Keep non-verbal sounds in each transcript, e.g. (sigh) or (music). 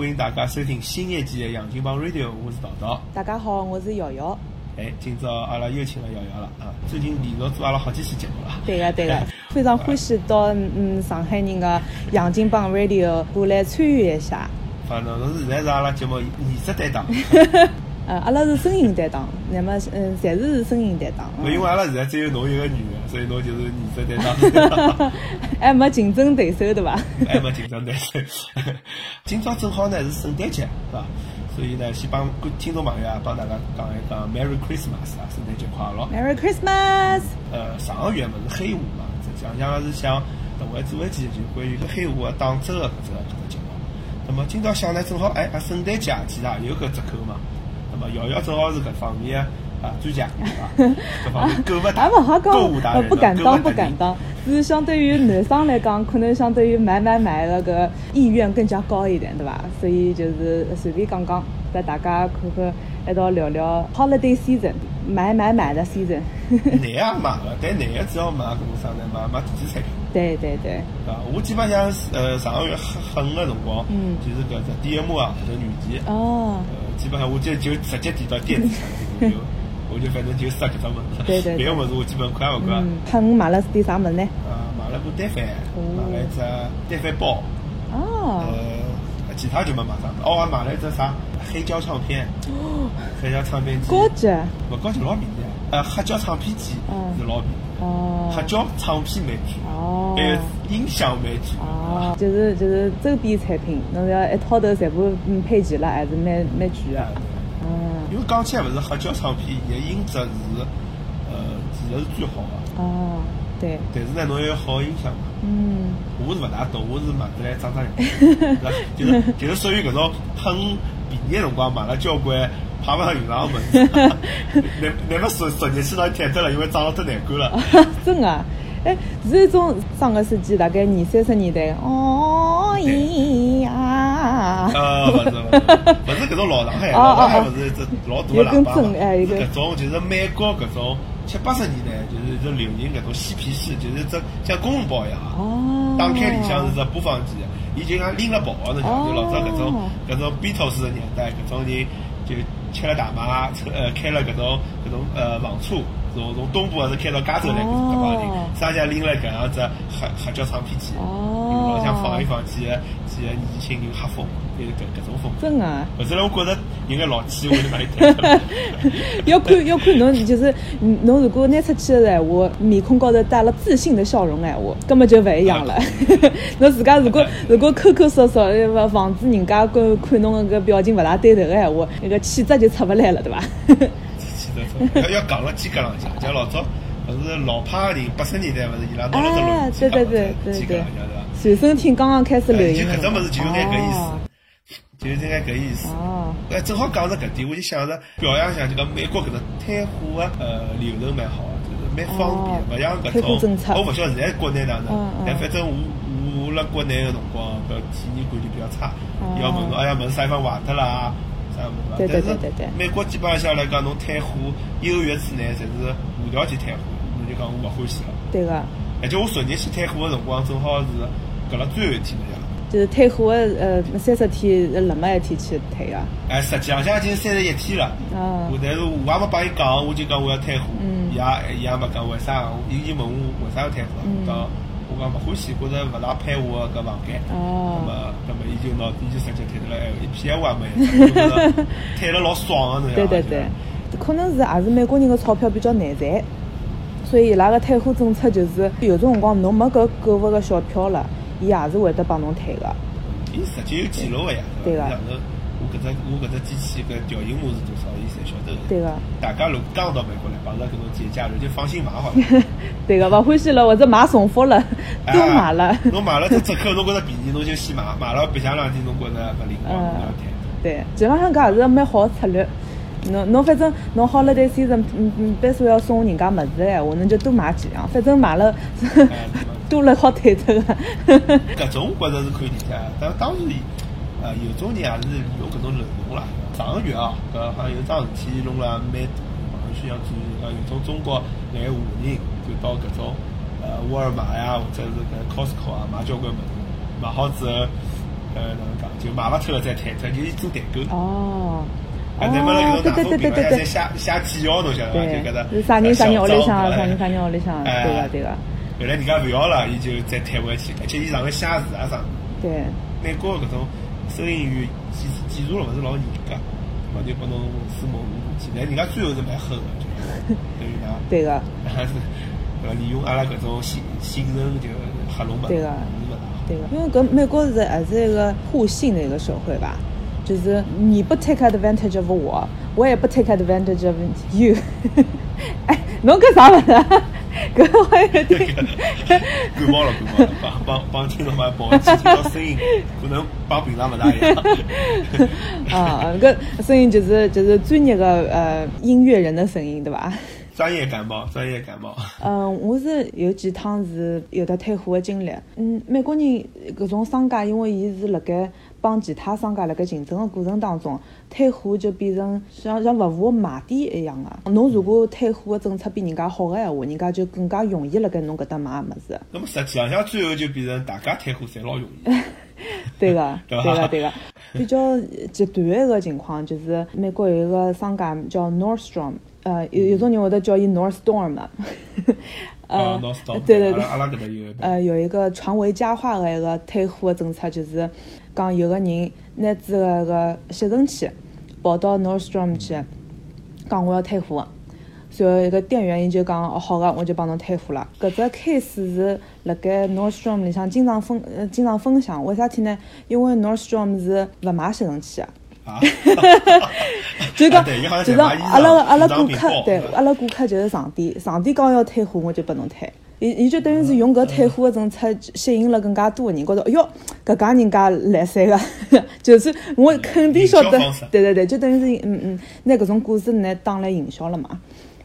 欢迎大家收听新一季的《杨金帮 Radio》，我是桃桃。大家好，我是瑶瑶。哎，今朝阿拉又请了瑶瑶了啊！最近连续做阿拉好几期节目了。对个对个，(laughs) 非常欢喜到嗯上海人的杨金帮 Radio 过来参与一下。反正侬是现在是阿拉节目颜值担当。(laughs) 呃，阿拉是声音担当，那么嗯，暂时是声音担当。因为阿拉现在只有侬一个女的，所以侬就是颜值担当。(laughs) 还没竞争对手对伐？还没竞争对手。(laughs) 今朝正好呢是圣诞节，是伐？所以呢，先帮听众朋友啊，帮大家讲一讲 Merry Christmas 啊，圣诞节快乐！Merry Christmas。呃，上个月嘛是黑五嘛，实际上是想特为做一期就关于黑五的打折的搿只搿只节目。那么今朝想呢，正好哎，圣诞节其实也有个折扣嘛。那么瑶瑶正好是搿方面啊专家，啊，(laughs) 搿方面购物大，购物达人，不敢当，不敢当。是相对于男生来讲，可能相对于买买买那个意愿更加高一点，对伐？所以就是随便讲讲，带大家看看一道聊聊 holiday season，买买买的 season。男也买了，但男的只要买搿种啥呢？买买电子产品。对对对。啊，我基本上呃上个月很狠个辰光，嗯，就是搿只 DM 啊，搿只软件。哦。呃，基本上我就就直接点到电子产品就。(laughs) 我就反正就杀搿只物事，别个物事我基本看勿惯。看我买了是点啥物事呢？啊，买了部单反，买了一只单反包。哦。呃，其他就没买啥。哦，还买了一只啥黑胶唱片。哦。黑胶唱片机。高级。勿高级老便宜。呃，黑胶唱片机是老便宜。哦。黑胶唱片蛮贵。哦。还有音响蛮贵。哦。就是就是周边产品，侬要一套头全部嗯配齐了，还是蛮蛮贵的。因为讲起来勿是黑胶唱片，伊个音质是，呃，其实是最好的。哦，对。但是呢，侬要有好音响嘛。嗯。我是勿大懂，我是买得来装装样。就是就是属于搿种很便宜辰光买了交关派勿上用场的物事。(laughs) 那那么十十年去到贴脱了，因为装了太难看了。(laughs) 真的。哎，是一种上个世纪大概二三十年代哦咿呀，呃，勿是勿是，勿是 (laughs) 搿种老上海，老上海勿是一只老大的喇叭嘛？是搿种就是美国搿种七八十年代就是就流行搿种嬉皮士，就是只像公文包一样，打开里向是只播放机，伊就像拎了跑侬讲就老早搿种搿种 Beatles 的年代，搿种人就吃了大麻，呃，开了搿种搿种呃房车。从从东部还是开到加州来，搿帮人，商家拎了搿样子黑黑胶唱片机，老想放一放几个几个年轻人黑风，就是搿搿种风。真啊！后头来我觉着有眼老气，我就买一台。要看要看侬，就是侬如果拿出去的闲话，面孔高头带了自信的笑容闲话，根本就勿一样了。侬自家如果如果抠抠缩缩，勿防止人家看看侬个表情勿大对头个闲话，那个气质就出勿来了，对伐？(laughs) 要要讲了肩胛浪向，像老早勿是老派的人，八十年代勿是伊拉拿了只录机对对对对对，随身听刚刚开始流行。搿只物事就有眼搿意思，就有眼搿意思。哦。哎，正好讲着搿点，我就想着表扬一下，就讲美国搿只退货个呃流程蛮好就是蛮方便，勿像搿种。我勿晓得现在国内哪能，但反正我我辣国内个辰光，搿体验感就比较差。要问哎呀，问啥地方坏脱了？对对对对对，美国基本上来讲，侬退货一个月之内，侪是无条件退货，侬就讲我勿欢喜了。对个。而且我昨日去退货个辰光，正好是隔了最后一天了呀。就是退货的呃三十天，辣么一天去退啊？哎，实际上已经三十一天了。哦。我但是我也没帮伊讲，我就讲我要退货，伊也伊也没讲为啥，伊就问我为啥要退货，讲。我讲勿欢喜，觉着勿大配我搿房间。哦。那么，那么伊就拿伊就直接退脱了，一屁话也没，退了老爽个，对对对，可能是也是美国人个钞票比较难赚，所以伊拉个退货政策就是有种辰光侬没搿购物个小票了，伊也是会得帮侬退个。伊实际有记录个呀，对个。我搿只我搿只机器搿条形码是多少，伊晓得。对个。大家如果刚到美国来，碰到搿种节假日，就放心买好 (laughs) 了。对个，勿欢喜了或者买重复了，(laughs) 都买了。侬买了这折扣，侬觉着便宜，侬就先买。买了白相两天，侬觉着勿灵光，侬要退。对，基本上搿也是蛮好个策略。侬侬反正侬好了，对先生，嗯嗯，别说要送人家物事个闲话，侬就多买几样。反正买了多了 (laughs) 好退脱个。搿种我觉着是可以理解，但当然。呃，有种人也是利用搿种漏洞啦。上个月啊，搿好像有桩事体弄了蛮大，网上需要注意。呃，有种中国眼华人就到搿种呃沃尔玛呀，或者是搿 Costco 啊买交关物事，买好之后，呃，哪能讲，就买勿脱了再退脱，就做代购。哦。啊，那么那种大众品牌在写写记号，侬晓得伐？就搿个。啥人啥人屋里向，啥人啥人屋里向，对个对个。后来人家勿要了，伊就再退回去，而且伊上个写字啊啥。对。美国搿种收银员技技术了勿是老严格，嘛就拨侬私募进来，人家最后是蛮狠个，就等于讲。对个。还是呃利用阿拉搿种信信任就黑龙门。对个。对个，因为搿美国是还是一个互信的一个社会吧。就是你不 take advantage of 我，我也不 take advantage of you。(laughs) 哎，侬干啥物事？搿我有点感冒了，感冒了，帮帮帮听众朋友抱歉，听到声音可能帮平常勿大一样。啊，搿声音就是就是专业的呃音乐人的声音，对伐？专业感冒，专业感冒。嗯，我是有几趟是有的退货的经历。嗯，美国人搿种商家，因为伊是辣盖。帮其他商家辣盖竞争个过程当中，退货就变成像像服务卖点一样的。侬如果退货个政策比人家好个闲话，人家就更加容易辣盖侬搿搭买物事。那么实际上，最后就变成大家退货侪老容易。(laughs) 对个，(laughs) 对个，对个。比较 (laughs) 极端一个情况就是，美国有一个商家叫 Nordstrom，呃，有有种人会得叫伊 Nordstorm。呃，对对对，阿拉搿边有呃，有一个传为佳话的一个退货的政策，就是讲有个人拿自个个吸尘器跑到 Nordstrom 去，讲我要退货，随后一个店员伊就讲哦好个，我就帮侬退货了。搿只 case 是辣盖 Nordstrom 里向经常分呃经常分享，为啥体呢？因为 Nordstrom 是勿卖吸尘器的。就讲，(laughs) 就是阿拉个阿拉顾客，对，阿拉顾客就是上帝，上帝讲要退货，我就拨侬退。伊伊就等于是用搿退货个政策吸引了更加多个人，觉着，哎哟，搿家人家来三个，(laughs) 就是我肯定晓得，对对对，就等于是嗯嗯，拿搿种故事拿当来营销了嘛。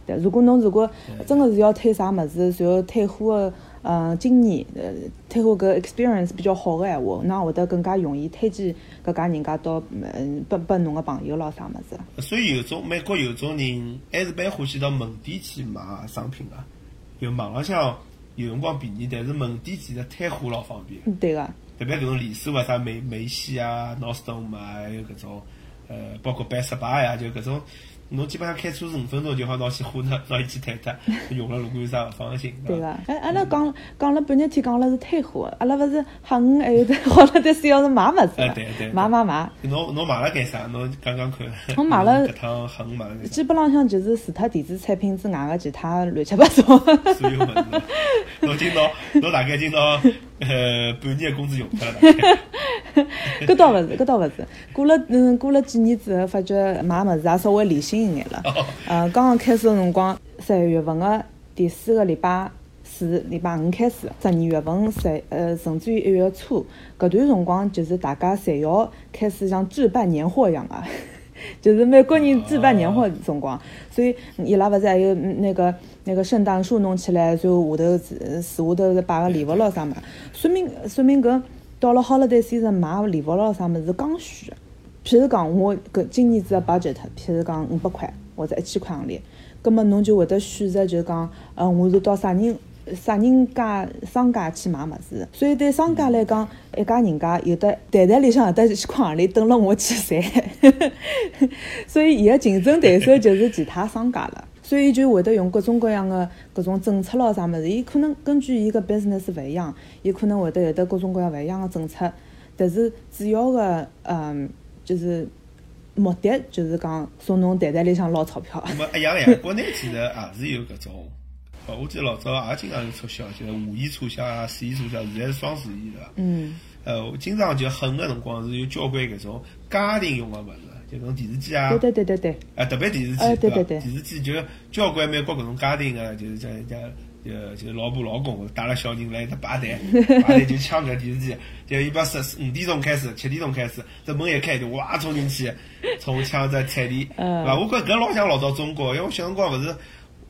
对，如果侬如果真个是要退啥物事，然后退货个。嗯，经验，呃，退货搿 experience 比较好个闲话，那会得更加容易推荐搿家人家到嗯，拨拨侬个朋友咾啥物事。所以有种美国有种人还是蛮欢喜到门店去买商品个，就网浪向有辰光便宜，但是门店其实退货老方便。对个。特别搿种连锁啊，啥梅梅西啊、Nordstrom 啊，还有搿种，呃，包括 Best Buy 呀，就搿种。侬基本上开车十五分钟就好拿去货呢，拿伊去退脱，(laughs) 用了如果有啥勿放心。对伐，哎，阿拉讲讲了半日天，讲了是退货，阿拉勿是黑鱼还有得好了，但是要是买物事。哎，对对。买买买。侬侬买了干啥？侬讲讲看。(laughs) 我买了。搿趟黑鱼买了。基本浪向就是除脱电子产品之外个其他乱七八糟。所有物事。侬今朝侬大概今朝呃半年工资用脱了。(laughs) 搿倒勿是，搿倒勿是。过了嗯，过了几年之后，发觉买物事也稍微理性一眼了。(laughs) 呃，刚刚开始个辰光，十一月份个第四个礼拜四、礼拜五开始，十二月份、十呃，甚至于一月初，搿段辰光就是大家侪要开始像置办年货一样个，就是美国人置办年货的辰光，所以伊拉勿是还有那个那个圣诞树弄起来，就下头树下头摆个礼物咯啥嘛，说明说明搿。到了 holiday season 买礼物咯啥物事刚需，譬如讲我搿今年子个 budget，譬如讲五百块或者一千块行钿，葛末侬就会得选择就是讲，嗯，我是到啥人啥人家商家去买物事，所以对商家来讲，一家人家有的袋袋里向有的一千块行钿等了我去赚，(laughs) 所以伊个竞争对手就是其他商家了。所以就会得用各种各样的各种政策咯，啥物事，伊可能根据伊个 business 勿一样，伊可能会得有得各种各样勿一样的政策，但是主要的嗯，就是目的就是讲从侬袋袋里向捞钞票。那么一样呀，国内其实也是有搿种，哦，我记得老早也经常有促销，就是五一促销啊，十一促销，现在是双十一对伐？嗯。呃，经常就狠个辰光是有交关搿种家庭用个物事。就种电视机啊，对对对对对，啊特别电视机，对对对，电视机就交关美国搿种家庭个，就是叫叫呃，就是老婆老公带了小人来一搭排队，(laughs) 排队就抢搿电视机，就一般十五点钟开始，七点钟开始，这门一开就哇冲进去，冲抢只彩电，对伐？我觉搿老像老早中国，因为我小辰光勿是，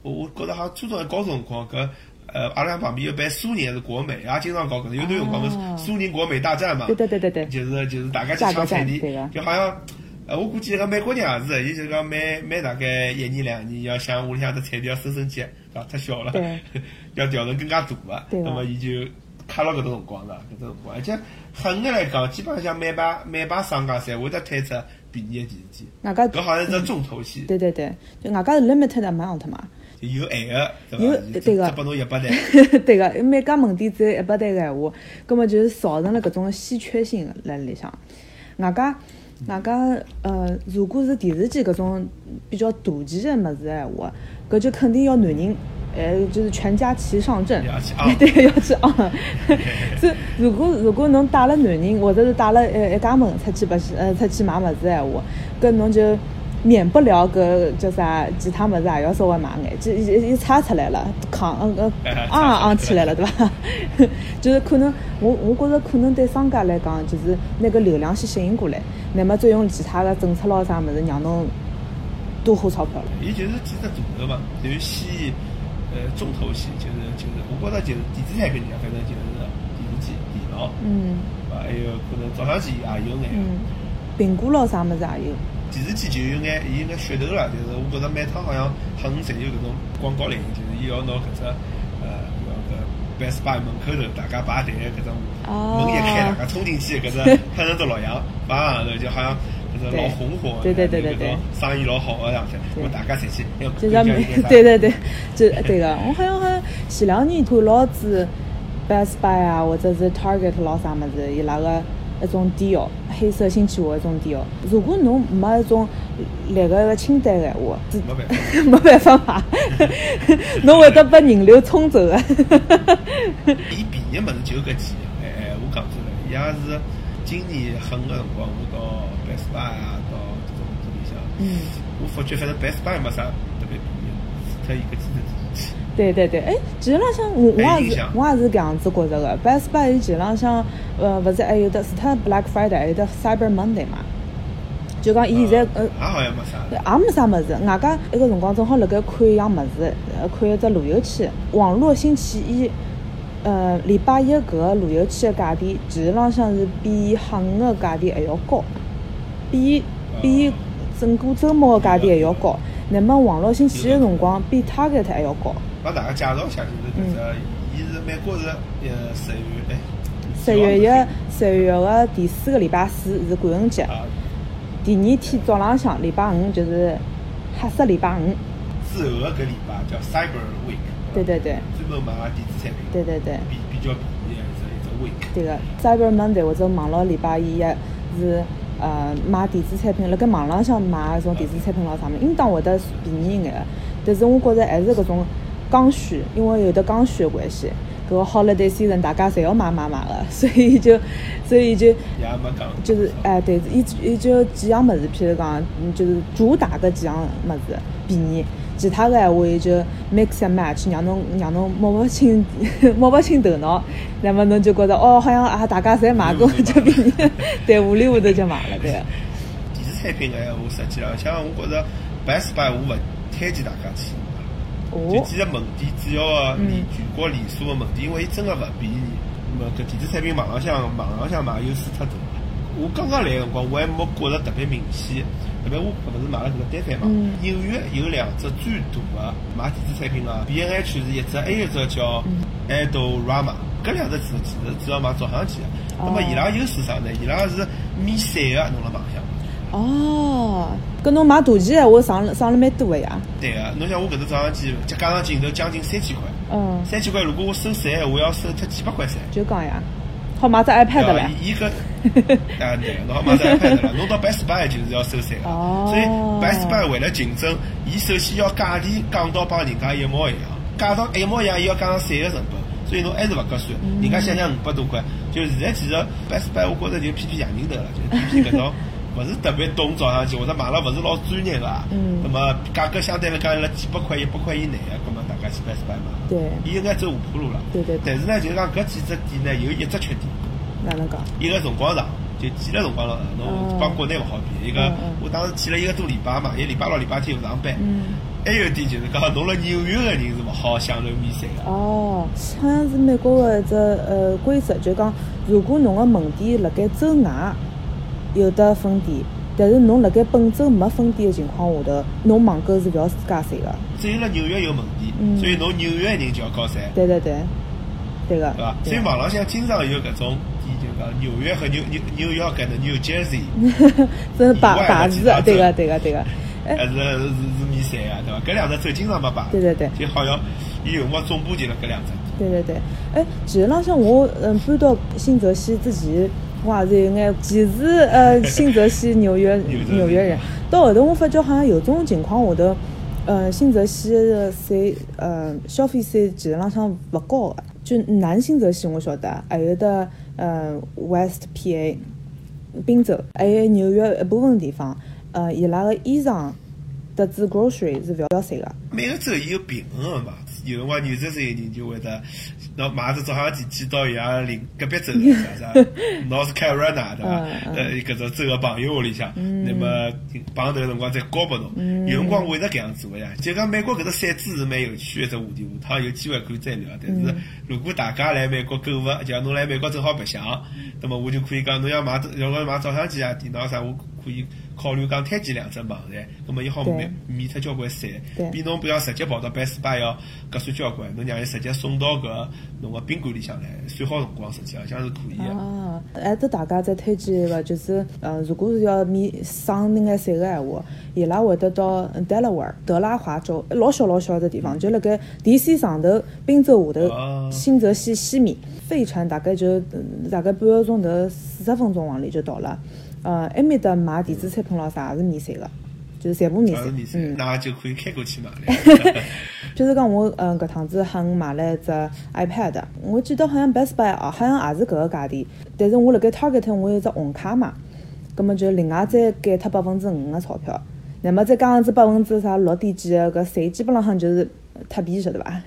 我我觉得好像初中还高中辰光搿。呃，阿拉旁边有办苏宁还是国美，也经常搞搿种，有段辰光是苏宁国美大战嘛，对对对对对，就是就是大家去抢彩电，就好像。呃，我估计个美国人也是，伊就讲每每大概一年两年要想屋里向的彩电要升升级，啊，太小了，(laughs) 要调成更加大个，那么伊就卡牢搿种辰光了，搿种辰光，而且狠个来讲，基本上每把每把商家侪会得推出便宜的电视机。外加搿好像是重头戏。对对对，就外加是 limited amount 嘛。有限个，有对个，只拨侬一百台。(laughs) 对个，每家门店只有一百台个闲话，葛末就是造成了搿种稀缺性辣里向。外加外加呃，如果是电视机搿种比较大件个物事闲话，搿就肯定要男人。呃，就是全家齐上阵，(laughs) 对，要去啊。(laughs) 所以，如果如果侬带了男人，或者是带了呃一家门出去白呃出去买物事闲话，搿侬就免不了搿叫啥其他物事也要稍微买眼，就一一擦出来了，扛呃 (laughs) 昂昂起来了，对伐？(laughs) 就是可能我我觉着可能对商家来讲，就是那个流量先吸引过来，那么再用其他的政策咯啥物事让侬多花钞票了。伊就是几只大头嘛，就先。呃，重头戏就是就是，我觉着就是电子产品里，反正就是电视机、电脑，嗯，啊，还有可能照相机也有眼，嗯，苹果咯啥么子也有。电视机就有眼，有眼噱头了，就是我觉着每趟好像很侪有搿种广告领，就是伊要拿搿只呃，那个 Best Buy 门口头大家排队搿种门一开，大家冲进去搿只拍成只录像，摆上头就好像搿只。老红火，对对对对对，生意老好个样子，我大家侪去，就像 (laughs) 对对对，就对个，我好像好像前两年看老子 Best Buy 啊，或者是 Target 老啥么子，伊拉个一种 deal，黑色星期五一种 deal。如果侬没一种列个个清单个闲话，没办法，没办法买，(laughs) 侬会得被人流冲走个。(laughs) 伊便宜么子就搿几，哎哎，我讲出来，伊也是今年狠个辰光，我到。Best Buy 啊，到这种这里向，嗯，我发觉反正 Best Buy 没啥特别便宜，除脱伊搿几台电视机。对对对，哎，其实浪向我我也是我也是搿样子觉着个，Best Buy 其实浪向呃，勿是还有的，是它 Black Friday 还有的 Cyber Monday 嘛？就讲伊现在呃，也好像没啥，也没啥物事。外加一个辰光正好辣盖看一样物事，呃，看一只路由器，网络星期一，呃，礼拜一搿个路由器个价钿，其实浪向是比狠个价钿还要高。比比整个周末个价钿还要高，那么网络星期一辰光比 Target 还要高。帮大家介绍一下，就是搿只，伊是美国是呃十月哎，十月一十月个第四个礼拜四是感恩节，第二天早浪向礼拜五就是黑色礼拜五。之后个搿礼拜叫 Cyber Week。对对对。专门卖电子产品。对对对。比比较便宜一只一只 Week。对个，Cyber Monday 或者网络礼拜一是。呃，买电子产品，辣盖网浪向买种电子产品咾啥物事，应当会得便宜一眼个。但是我觉着还是搿种刚需，因为有的刚需的关系，搿个 holiday season 大家侪要买买买个，(laughs) 所以就，所以就，就是哎，对，伊伊就几样物事，譬如讲，就是主打搿几样物事便宜。其他个闲话伊就 mix and match，让侬让侬摸不清 (laughs) 摸不清头脑，那么侬就觉着哦，好像啊大家侪买过，(laughs) 就便宜，对，糊里糊涂就买了，对。电子产品个闲话，实际浪像我觉着 Best Buy 我勿推荐大家去买，就几个门店主要个连全国连锁个门店，因为伊真个勿便宜。那么搿电子产品网浪向网浪向买优势太大。我刚刚来个辰光，我还没觉着特别明显。特别我勿是买了搿个单反嘛？纽约有两只最大的卖电子产品个，B N H 是一只，还有一只叫 Adorama。搿两只其实主要卖照相机个。那么伊拉优势啥呢？伊拉是免税个，侬辣网上。哦，搿侬买大件闲话，省了省了蛮多个呀。对个，侬像我搿只照相机，加加上镜头将近三千块。嗯。三千块，如果我收税闲话，要收脱几百块噻。就讲呀。好买只 iPad 了，伊个，(laughs) 啊对，侬好买只 iPad 了，侬到 Best Buy 就是要收税个，哦所以 Best Buy 为了竞争，伊首先要价钿降到帮人家一模一样，价到一模一样，伊要加上税个成本，所以侬还是勿合算。人家想想五百多块，就现在其实 Best Buy 我觉着就偏偏洋人头了，就偏偏搿种勿是特别懂早上去或者买了勿是老专业个，那么价格相对来讲辣几百块、一百块以内个，那么大家去 Best Buy 买。对，伊应该走下坡路了。对对。但是呢，就是讲搿几只店呢，有一只缺点。哪能讲？一个辰光长，就挤了辰光了。侬帮国内勿好比。一个，我当时去了一个多礼拜嘛，一礼拜六、礼拜天又上班。嗯。还有一点就是讲，侬辣纽约个人是勿好享受免税个。哦，好像是美国个一只呃规则，就讲如果侬个门店辣盖州外有的分店，但是侬辣盖本周没分店的情况下头，侬网购是勿要加税个。只有辣纽约有门店，所以侬纽约人就要交税。对对对。对个，对伐？所以网浪向经常有搿种，就讲纽约和纽纽纽约搿能 New Jersey，这 (laughs) 是牌牌子，对个对个对个。(laughs) 还是是是米赛啊，对伐？搿两只州经常没摆。对对对。就好像有辰光总部就辣搿两只。对对对。哎，其实浪向我嗯搬到新泽西之前，我也是有眼其实呃新泽西纽约 (laughs) 纽约人。到后头我发觉好像有种情况下头，呃新泽西的税呃消费税其实浪向勿高个。就南新泽西我晓得，还有的呃 West PA，宾州，还有纽约一部分地方。呃，伊拉个衣裳，特子 grocery 是勿要税个。每个州伊有平衡个嘛，有辰光纽约州有人就会得，拿买只照相机寄到伊拉邻隔壁州啥啥，North Carolina 对伐？呃，搿只州个朋友屋里向，那么碰头辰光再交拨侬。有辰光会得搿样做个呀。就讲美国搿只赛制是蛮有趣个只话题，下趟有机会可以再聊。但是如果大家来美国购物，就像侬来美国正好白相，那么我就可以讲，侬要买，要买照相机啊、电脑啥，我可以。考虑讲推荐两只网站，那么伊好免免脱交关税，比侬不要直接跑到 Best Buy 要合算交关，侬让伊直接送到搿侬个宾馆里向来，算好辰光实际好像是可以个。啊，还得大家再推荐一个，就是呃，如果是要免省那眼税个闲话，伊拉会得到 Delaware 德拉华州，老小老小个地方，就辣盖 DC 上头，滨州下头，新泽西西面，飞船大概就大概半个钟头，四十分钟往里就到了。呃，埃面搭买电子产品咯啥也是免税个，就是全部免税。嗯，那就可以开过去买了。(laughs) 就是讲我嗯搿趟子喊买了一只 iPad，我记得好像 Best Buy 哦，好像也是搿个价钿。但是我辣盖 Target 我有只红卡嘛，葛末就另外再减脱百分之五个钞票。那么再加上只百分之啥六点几个搿税，基本浪向就是特币，晓得伐？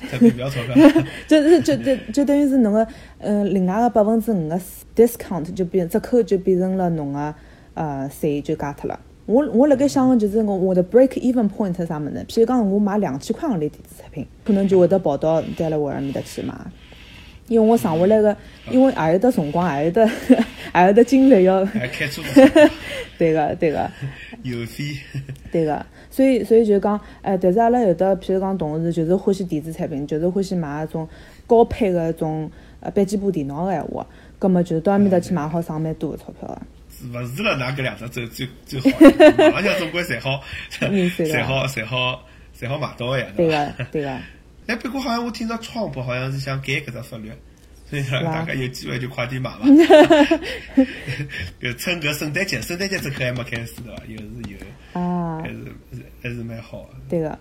(laughs) 就是就就就等于是侬个嗯另外个百分之五个。discount 就变折扣就变成了侬个呃税就加脱了。我我辣盖想个就是我我的 break even point 啥物事，譬如讲我买两千块行钿电子产品，可能就会得跑到戴拉沃尔面搭去买，因为我省下来个，因为还有得辰光，还有得 (laughs) 还有得精力要。还开车。对个对个。邮费。对个，所以所以就讲，哎，但是阿拉有的譬如讲同事就是欢喜电子产品，就是欢喜买那种高配个种呃笔记本电脑个闲话。葛么就是到埃面搭去买好省蛮多个钞票个。是勿是了？哪搿两只最最最好？网上总归侪好，侪好侪好侪好买到个呀。对个对个。哎，不过好像我听到创普好像是想改搿只法律，所以大家有机会就快点买伐。(laughs) 搿趁搿圣诞节，圣诞节这可还没开始对伐？又是有啊，还是还是蛮好的。对个。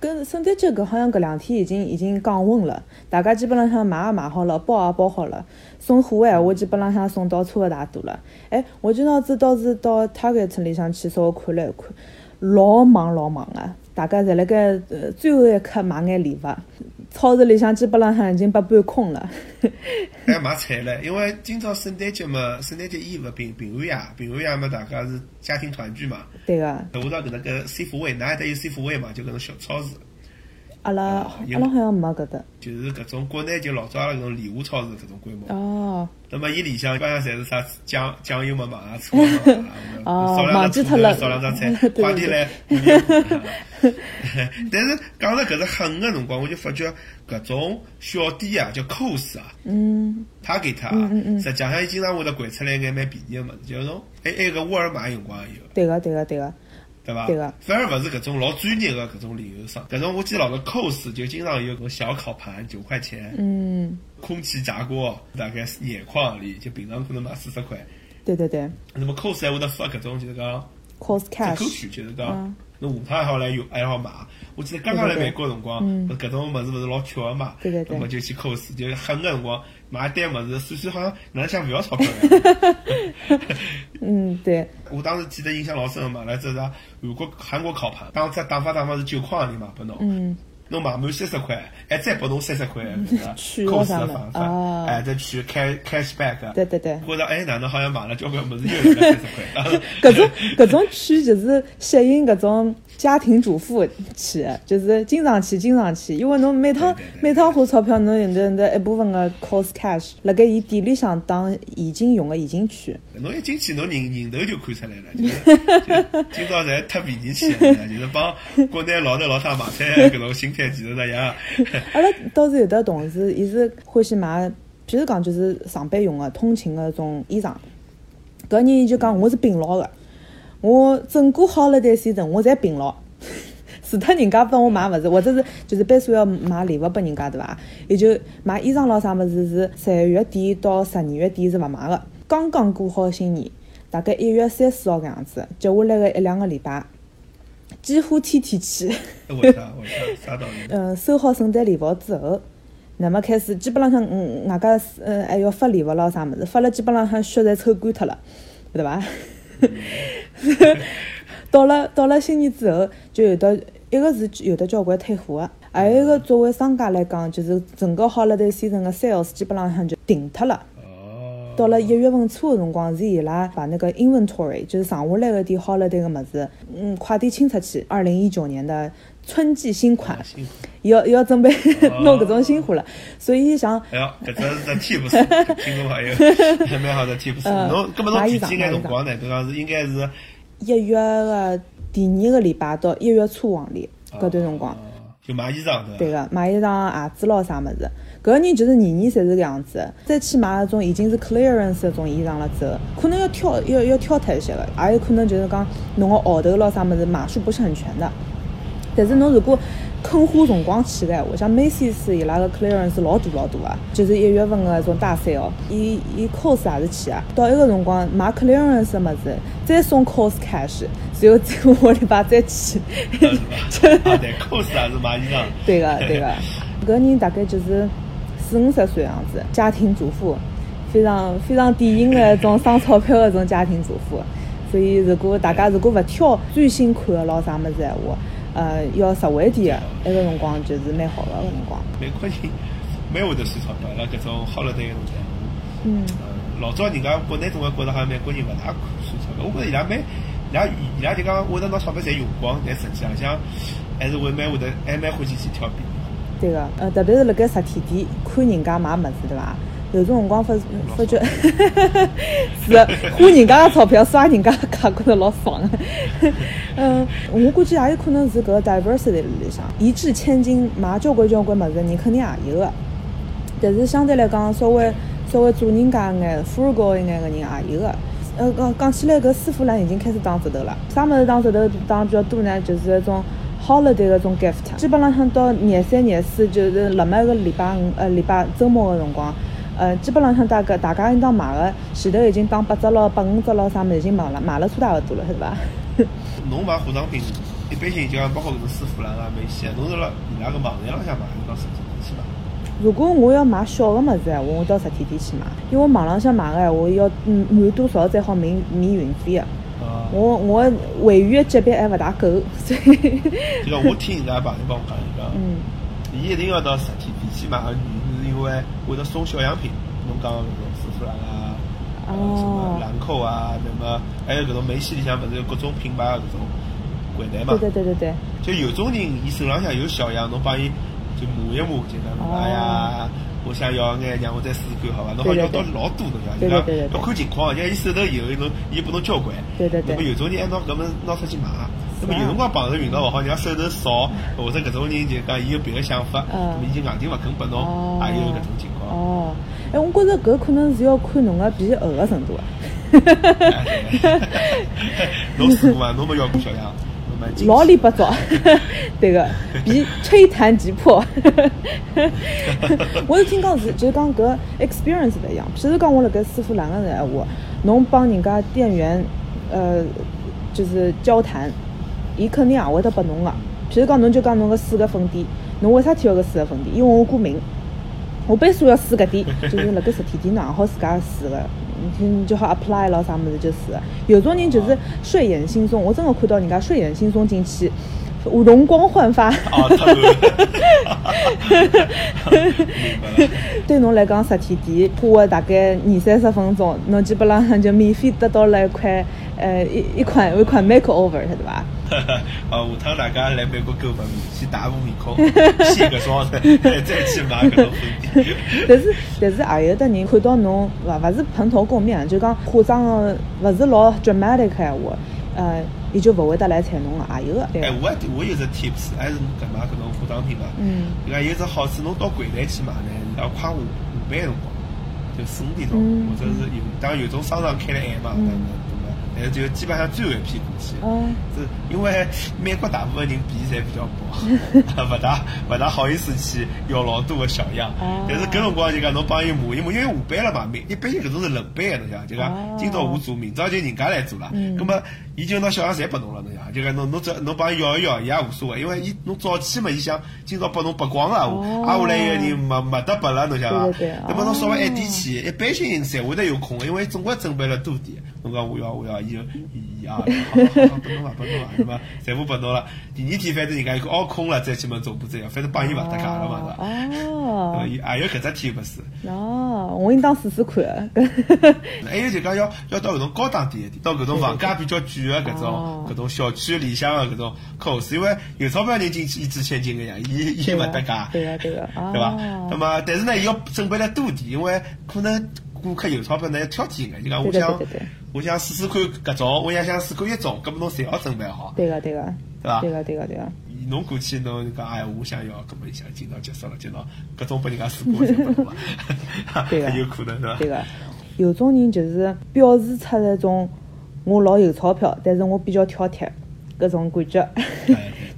跟圣诞节搿好像搿两天已经已经降温了，大家基本浪向买也买好了，包也包好了，送货个闲话基本浪向送到差勿大多了。哎，我今朝子倒是到 Target 里向去稍微看了一看，老忙老忙个，大家侪辣盖呃最后一刻买眼礼物。超市里向基本浪向已经被搬空了。还买菜了，因为今朝圣诞节嘛，圣诞节伊勿平平安夜，平安夜嘛，大家是家庭团聚嘛。对个。我知道搿能个 C 服位，哪还得有 C 服位嘛？就搿种小超市。阿拉阿拉好像没搿搭。就是搿种国内就老早阿拉搿种礼物超市搿种规模。哦。那么伊里向一般上侪是啥酱酱油嘛嘛啊，醋嘛 (laughs) 哦，忘记脱了。少两张菜，(laughs) 快点来。(laughs) 但是讲到搿只狠个辰光，我就发觉搿种小店啊，叫 cos 啊，嗯，他给他啊，实际上伊经常会得掼出来眼蛮便宜个物事，就是种还还个沃尔玛有辰光也有。对个，对个，对个。对伐？对个。反而勿是搿种老专业个搿种零售商，搿种我记得老个 cos 就经常有搿小烤盘九块钱，嗯，空气炸锅大概廿块行钿，就平常可能卖四十块。对对对。那么 cos 还会得发搿种就是讲 cos cash 折扣券，就是讲。侬下趟还好来用，还好买。我记得刚刚来美国辰光，搿种物事勿是老缺个嘛，那么就去 cos，就狠个辰光买一单物事，算算好像哪能像勿要钞票 (laughs) 嗯，对。我当时记得印象老深个嘛，来这是韩国韩国烤盘，当时打发打发是九块行钿嘛，拨侬。侬买满三十块，还再拨侬三十块，(laughs) 是扣的方法，哎，再去开 cashback。对对对。或者哎，哪能好像买了交关物事又有三十块？搿种搿种券就是吸引搿种家庭主妇去，就是经常去，经常去，因为侬每趟每趟花钞票，侬有得得一部分的 cost cash，辣盖伊店里向当现金用的现金区。侬一进去，侬人人头就看出来了，就是今朝侪太便宜去了，就是帮国内老头老太买菜搿种心态其实一样。阿拉倒是有的同事，伊是欢喜买，譬如讲就是上班用的、通勤的种衣裳。搿人就讲我是并牢的。我整个好了的时阵，我侪平牢，除脱人家帮我买物事，或者是就是班数要买礼物拨人家，对伐？也就买衣裳咾啥物事是十月底到十二月底是勿买个。刚刚过好新年，大概一月三四号搿样子，接下来个一两个礼拜，几乎天天去。为啥？为啥？啥道理？嗯，(laughs) 收好圣诞礼物之后，那么开始基本浪向，嗯，外加嗯还要发礼物咾啥物事，发了基本浪向血侪抽干脱了，对伐？(laughs) 到了到了新年之后，就有的一个是有的交关退货的，还有一个作为商家来讲，就是整个 holiday season 的 sales 基本上就停脱了。到了一月份初的辰光，是伊拉把那个 inventory，就是剩下来的点好了的个物事，嗯，快点清出去。二零一九年的春季新款，要要准备弄搿种新货了。所以想，哎呀，搿只是只 tips，听众朋友，(laughs) 还蛮好的 tips。侬搿么侬具体眼辰光呢？对讲是应该是一月个第二个礼拜到一月初往里搿段辰光，就买衣裳对个，买衣裳、鞋子咯啥物事。搿个人就是年年侪是搿样子，再去买那种已经是 clearance 那种衣裳了之后，可能要挑要要挑脱一些个，也有可能就是讲侬个号头咯啥物事码数不是很全的。但是侬如果肯花辰光去个，话像 Macy's 伊拉个 clearance 老大老大个，就是一月份个一种大 sale，伊伊 cost 也是去啊。到一个辰光买 clearance 个物事，再送 cost cash，然后再下礼拜再去。对，cost 也是买衣裳。对个 (laughs) 对个，搿个人大概就是。四五十岁样子，家庭主妇，非常非常典型的种省钞票的种家庭主妇。所以，如果大家如果勿挑最新款个老啥么子闲话，呃，要实惠点的，那个辰光就是蛮好的个辰光。美国人蛮会得算钞票，辣搿种好了的辰光。嗯。老早人家国内总归觉得好像美国人勿大算钞票，我觉着伊拉蛮，伊拉伊拉就讲会得拿钞票侪用光，但实际上像还是会蛮会得，还蛮欢喜去挑便宜。对个，呃，特别是辣盖实体店看人家买物事，对伐？有种辰光发发觉，(laughs) 是花人家个钞票刷人家卡，觉着老爽个。(laughs) 嗯，我估计也有可能是搿个 diversity 里向，一掷千金买交关交关物事，人肯定也有个。但是相对来讲，稍微稍微做人家眼 frugal 一眼个人也有个。呃，讲讲起来，搿师傅唻已经开始打折头了。啥物事打折头打比较多呢？就是那种。holiday 个种 gift，基本浪向到廿三廿四，就是辣么个礼拜五呃礼拜周末个辰光，呃基本浪向大家大家应当买个前头已经打八折咯、八五折咯啥物已经买了，买了差大勿多了，是吧？侬买化妆品，一般性就讲包括搿种师傅啦、啊、梅西啊，侬是辣伊拉个网站浪向买，还是到实体店去买？如果我要买小个物事闲话，我到实体店去买，因为网浪向买个闲话要嗯满多少才好免免运费个。我我会员级别还勿大够，所以。就讲我听人家朋友帮我讲，伊讲，(laughs) 嗯，伊一定要到实体店去买，原因为会得送小样品，侬讲搿种丝芙兰啊，什么兰蔻啊，那么还有搿种梅西里向勿是有各种品牌搿种柜台嘛？对对对对对。就有种人，伊手浪向有小样，侬帮伊就摸一摸，就讲哎呀。我想要眼，让我再试试看，好伐？侬好要到老多侬讲，就讲要看情况，像伊手头有，侬伊拨侬交关。对对对。那么有种人还拿搿么拿出去卖，那么有辰光碰着运道勿好，人家手头少，或者搿种人就讲伊有别个想法，伊就硬劲勿肯拨侬，也有搿种情况。哦，哎，我觉着搿可能是要看侬个皮厚个程度啊。侬试过伐？侬没要过小样？老里八糟，(laughs) 对个，比吹弹即破。(laughs) 我是听讲是，就是讲搿 experience 勿一样。譬如讲我辣盖师傅两个人闲话，侬帮人家店员，呃，就是交谈，伊肯定也会得拨侬个。譬如讲侬就讲侬个四个粉底，侬为啥体要搿四个粉底？因为我过敏，我必须要试搿点，(laughs) 就是辣盖实体店呢，好自家试个。你就好 apply 了啥物事就是，有种人就是睡眼惺忪，我真的看到人家睡眼惺忪进去，容光焕发。哦，(laughs) 对侬来讲，实体店花个大概二三十分钟，侬基本上就免费得到了一块，呃，一一款一款 makeover，晓得伐？(laughs) 哦，下趟大家来美国购物，去打部面孔，卸个妆，(laughs) 再去买搿种粉底。但是，但是也有的人看到侬，勿勿是蓬头垢面，就讲化妆个勿是老 dramatic 闲话，呃，伊就勿会得来睬侬了，也有个。哎，我我有只 tips，还是搿买搿种化妆品嘛。嗯。伊讲有只好处，侬到柜台去买呢，要快下下班辰光，就四五点钟，或者是有，当然有种商场开了晚嘛。但是就基本上最后一批过去，是因为美国大部分人皮侪比较薄，(laughs) 勿大勿大好意思去要老多个小样。但是搿辰光就讲侬帮伊磨一磨，因为下班了嘛，每一般性搿种是轮班个，侬想就讲今朝我做，明朝就人家来做了。咁么伊就拿小样侪拨侬了，侬想就讲侬侬只侬帮伊要一要，伊也无所谓，因为伊侬早起嘛，伊想今朝拨侬拨光了，挨下来一个人没没得拨了，侬想伐？那么侬稍微晚点去，一般性侪会得有空，因为总归准备了多点。侬讲我要我要。伊就啊，好 (laughs) 好好，拨侬了，拨侬了，是吧？全部拨侬了。第二天反正人家一个熬空了，再去问总部这样，反正帮伊勿搭界了嘛，是吧？哦，伊还有搿只天勿是？哦，我应当试试看。还有就讲要要到搿种高档点一点，到搿种房价比较贵的搿种搿种小区里向的搿种 cos，因为有钞票人进去一掷千金个呀，伊伊勿搭界，对个对个，对伐？那么但是呢，伊要准备了多点，因为可能顾客有钞票呢要挑剔眼，就讲我想。我想试试看搿种，我也想试看一种，搿么侬侪要准备好。对个，对个，对伐？对个，对个，对个。侬过去侬讲，哎，我想要，搿么一下今朝结束了，今朝搿种拨人家试过。对个，(laughs) 有可能是伐？对个，有种人就是表示出那种我老有钞票，但是我比较挑剔，搿种感觉。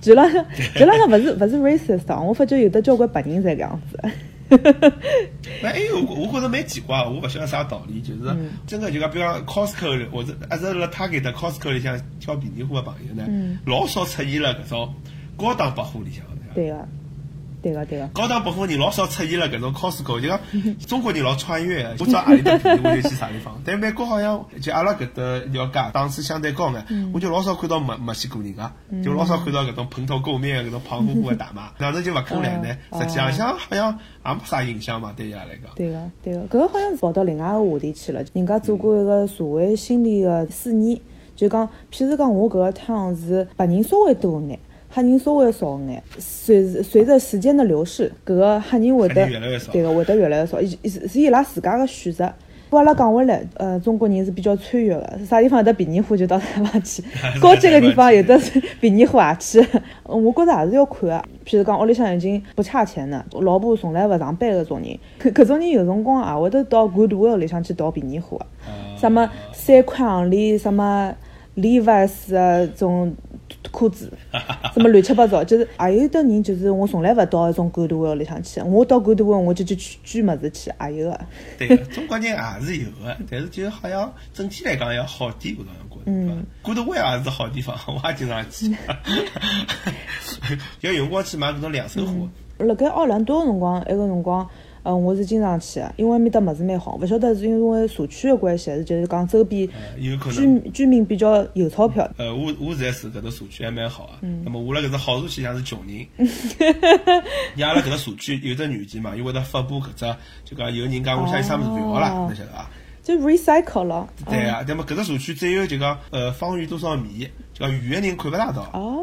其实浪向，其实浪向勿是勿是 racist，我发觉有的交关白人侪搿样子。(laughs) 哎，还有我觉着蛮奇怪，我勿晓得啥道理，就是真个就讲，比方 Costco 或者一直辣 Target、Costco 里向挑便宜货的朋友呢，老少出现了搿种高档百货里向。对个。对个对个，高档百货人老少出现了搿种 Costco，就讲中国人老穿越，我知道阿里搭便宜我就去啥地方。但美国好像就阿拉搿搭条街档次相对高眼，我就老少看到墨墨西哥人个，就老少看到搿种蓬头垢面个搿种胖乎乎的大妈，(laughs) 哪能就勿可能呢？实际上像好像也没啥影响嘛，对伊拉来讲。对个对个，搿个好像是跑到另外个话题去了。人家做过一个社会心理个试验，就讲，譬如讲我搿个趟是白人稍微多眼。黑人稍微少眼，随随着时间的流逝，搿个黑人会得，对个会得越来越少，是是伊拉自家个选择。阿拉讲回来，呃，中国人是比较穿越个，啥地方有得便宜货就到啥地方去，(laughs) 高级个地方有的是便宜货也去。我觉着还是要看个，譬如讲屋里向已经不差钱了，老婆从来勿上班个种人，搿搿种人有辰光也会得到 Goodwill 里向去淘便宜货，什么三块行钿，什么 Levi's 啊种。裤子，什么乱七八糟，就是还有的人就是我从来勿到一种购物里向去，我到购物我就去捐物事去，也有个。对，中国人也是有个，(laughs) 但是就好像整体来讲要好点，我倒觉着。嗯。购物也是好地方，我也经常去。(laughs) 要有辰光去买搿种两手货。辣盖奥兰多个辰光，埃个辰光。嗯，我是经常去的，因为埃面搭物事蛮好。勿晓得是因为社区的关系，还是就是讲周边居居民比较有钞票。呃，我我现在住搿个社区还蛮好啊。嗯。那么我辣搿只好处去像是穷人。(laughs) 伊阿拉搿只社区有只软件嘛，伊会得发布搿只，就讲有人讲我想有啥物事勿要了，侬晓得伐？就 recycle 了。对啊，那么搿只社区只有就讲呃方圆多少米，就讲远的人看勿大到。哦。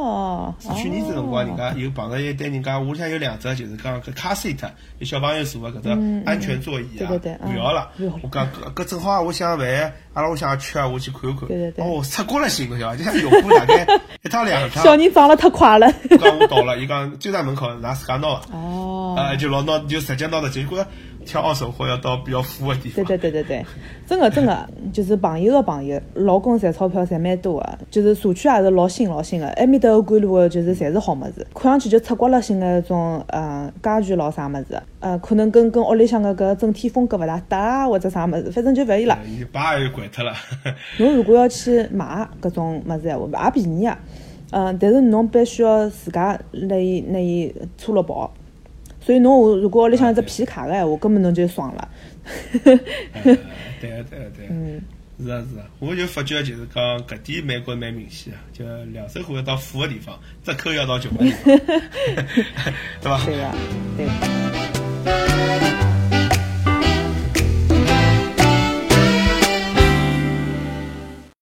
哦，是去年子辰光，人家有碰到一对人家，屋里向有两只，就是讲搿 car seat，有小朋友坐个搿只安全座椅啊，不要了。我讲搿搿正好啊，我想饭，阿拉屋里向吃啊，我去看看。哦，出国了行侬晓得伐？就像用过大概一趟两趟。小人长了太快了。讲我到了，伊讲就在门口拿自家拿个。哦。呃，就老拿就直接拿的，结果。挑二手货要到比较富的地方。对对对对对，真的真的 (laughs) 就是朋友的朋友，老公赚钞票赚蛮多的，就是社区也是老新老新的，埃面搭管路的就是侪是好物事，看上去就出国了新的种呃家具老啥物事，呃可能跟跟屋里向个搿整体风格勿大搭或者啥物事，反正就勿要了。你爸又拐脱了。侬如果要去买搿种物事闲话，也便宜啊，嗯，但是侬必须要自家拿伊拿伊搓了跑。所以侬如果屋里向有只皮卡个闲话，根本侬就爽了。对啊对啊对啊。嗯。是啊是啊，我就发觉就是讲搿点美国蛮明显啊，就两手货要到富个地方，折扣要到穷个地方，对吧？(laughs) 对个，对。